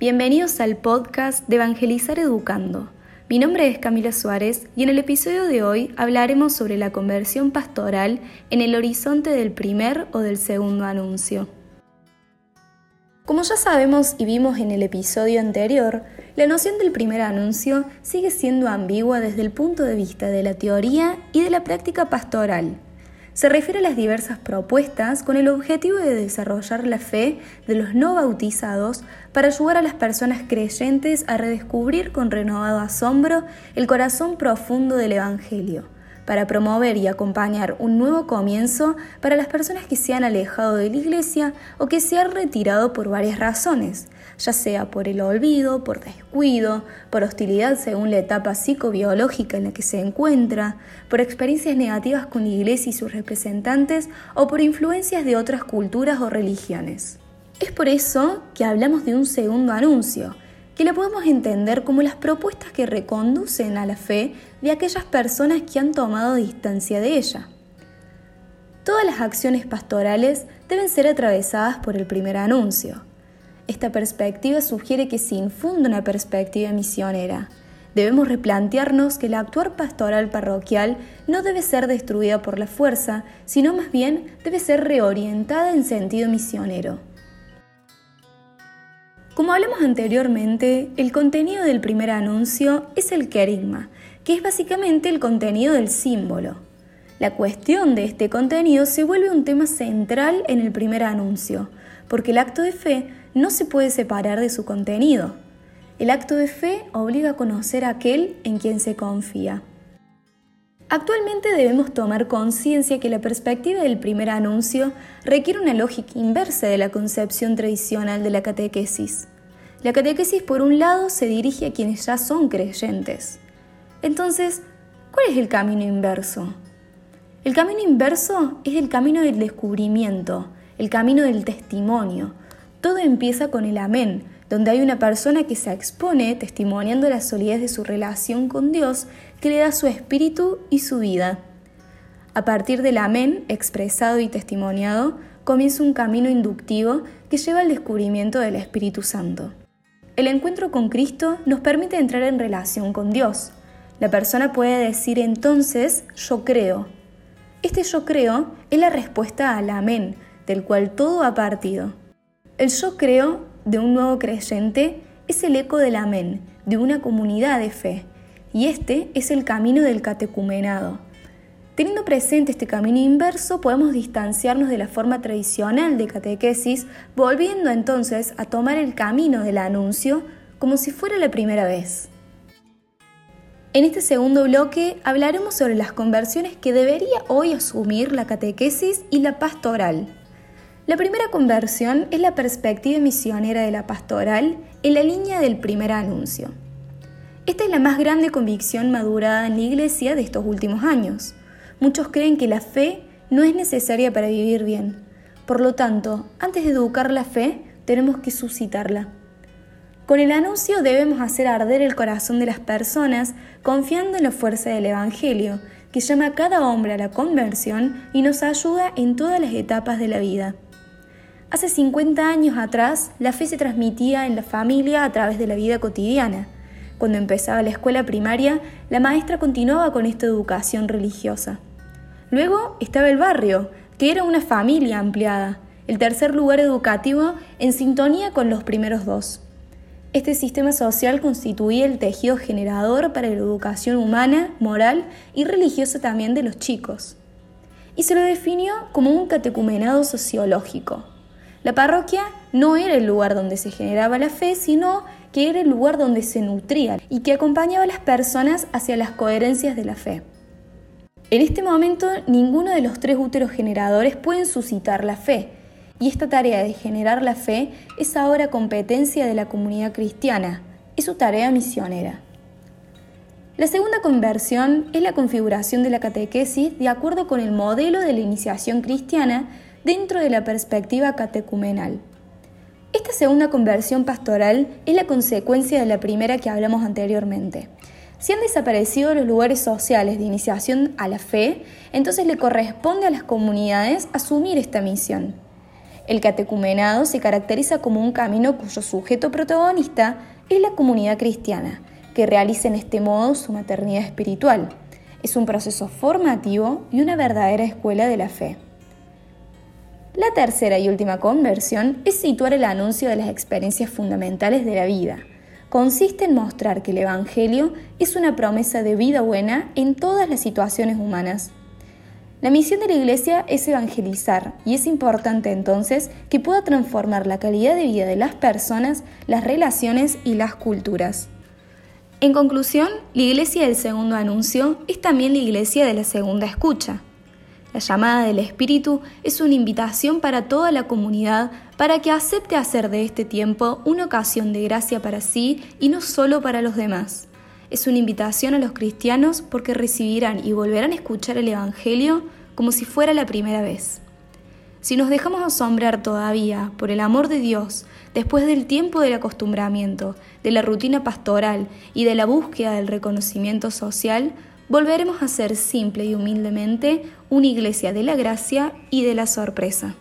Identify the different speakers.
Speaker 1: Bienvenidos al podcast de Evangelizar Educando. Mi nombre es Camila Suárez y en el episodio de hoy hablaremos sobre la conversión pastoral en el horizonte del primer o del segundo anuncio. Como ya sabemos y vimos en el episodio anterior, la noción del primer anuncio sigue siendo ambigua desde el punto de vista de la teoría y de la práctica pastoral se refiere a las diversas propuestas con el objetivo de desarrollar la fe de los no bautizados para ayudar a las personas creyentes a redescubrir con renovado asombro el corazón profundo del Evangelio para promover y acompañar un nuevo comienzo para las personas que se han alejado de la iglesia o que se han retirado por varias razones, ya sea por el olvido, por descuido, por hostilidad según la etapa psicobiológica en la que se encuentra, por experiencias negativas con la iglesia y sus representantes o por influencias de otras culturas o religiones. Es por eso que hablamos de un segundo anuncio, que lo podemos entender como las propuestas que reconducen a la fe de aquellas personas que han tomado distancia de ella. Todas las acciones pastorales deben ser atravesadas por el primer anuncio. Esta perspectiva sugiere que se infunde una perspectiva misionera. Debemos replantearnos que la actuar pastoral parroquial no debe ser destruida por la fuerza, sino más bien debe ser reorientada en sentido misionero. Como hablamos anteriormente, el contenido del primer anuncio es el querigma, que es básicamente el contenido del símbolo. La cuestión de este contenido se vuelve un tema central en el primer anuncio, porque el acto de fe no se puede separar de su contenido. El acto de fe obliga a conocer a aquel en quien se confía. Actualmente debemos tomar conciencia que la perspectiva del primer anuncio requiere una lógica inversa de la concepción tradicional de la catequesis. La catequesis, por un lado, se dirige a quienes ya son creyentes. Entonces, ¿cuál es el camino inverso? El camino inverso es el camino del descubrimiento, el camino del testimonio. Todo empieza con el amén, donde hay una persona que se expone testimoniando la solidez de su relación con Dios, da su espíritu y su vida. A partir del amén expresado y testimoniado, comienza un camino inductivo que lleva al descubrimiento del Espíritu Santo. El encuentro con Cristo nos permite entrar en relación con Dios. La persona puede decir entonces yo creo. Este yo creo es la respuesta al amén, del cual todo ha partido. El yo creo de un nuevo creyente es el eco del amén, de una comunidad de fe, y este es el camino del catecumenado. Teniendo presente este camino inverso, podemos distanciarnos de la forma tradicional de catequesis, volviendo entonces a tomar el camino del anuncio como si fuera la primera vez. En este segundo bloque hablaremos sobre las conversiones que debería hoy asumir la catequesis y la pastoral. La primera conversión es la perspectiva misionera de la pastoral en la línea del primer anuncio. Esta es la más grande convicción madurada en la Iglesia de estos últimos años. Muchos creen que la fe no es necesaria para vivir bien. Por lo tanto, antes de educar la fe, tenemos que suscitarla. Con el anuncio debemos hacer arder el corazón de las personas confiando en la fuerza del Evangelio, que llama a cada hombre a la conversión y nos ayuda en todas las etapas de la vida. Hace 50 años atrás, la fe se transmitía en la familia a través de la vida cotidiana. Cuando empezaba la escuela primaria, la maestra continuaba con esta educación religiosa. Luego estaba el barrio, que era una familia ampliada, el tercer lugar educativo en sintonía con los primeros dos. Este sistema social constituía el tejido generador para la educación humana, moral y religiosa también de los chicos. Y se lo definió como un catecumenado sociológico, la parroquia no era el lugar donde se generaba la fe, sino que era el lugar donde se nutría y que acompañaba a las personas hacia las coherencias de la fe. En este momento, ninguno de los tres úteros generadores pueden suscitar la fe, y esta tarea de generar la fe es ahora competencia de la comunidad cristiana, es su tarea misionera. La segunda conversión es la configuración de la catequesis de acuerdo con el modelo de la iniciación cristiana dentro de la perspectiva catecumenal. Esta segunda conversión pastoral es la consecuencia de la primera que hablamos anteriormente. Si han desaparecido los lugares sociales de iniciación a la fe, entonces le corresponde a las comunidades asumir esta misión. El catecumenado se caracteriza como un camino cuyo sujeto protagonista es la comunidad cristiana, que realiza en este modo su maternidad espiritual. Es un proceso formativo y una verdadera escuela de la fe. La tercera y última conversión es situar el anuncio de las experiencias fundamentales de la vida. Consiste en mostrar que el Evangelio es una promesa de vida buena en todas las situaciones humanas. La misión de la Iglesia es evangelizar y es importante entonces que pueda transformar la calidad de vida de las personas, las relaciones y las culturas. En conclusión, la Iglesia del segundo anuncio es también la Iglesia de la segunda escucha. La llamada del Espíritu es una invitación para toda la comunidad para que acepte hacer de este tiempo una ocasión de gracia para sí y no solo para los demás. Es una invitación a los cristianos porque recibirán y volverán a escuchar el Evangelio como si fuera la primera vez. Si nos dejamos asombrar todavía por el amor de Dios después del tiempo del acostumbramiento, de la rutina pastoral y de la búsqueda del reconocimiento social, volveremos a ser simple y humildemente una iglesia de la gracia y de la sorpresa.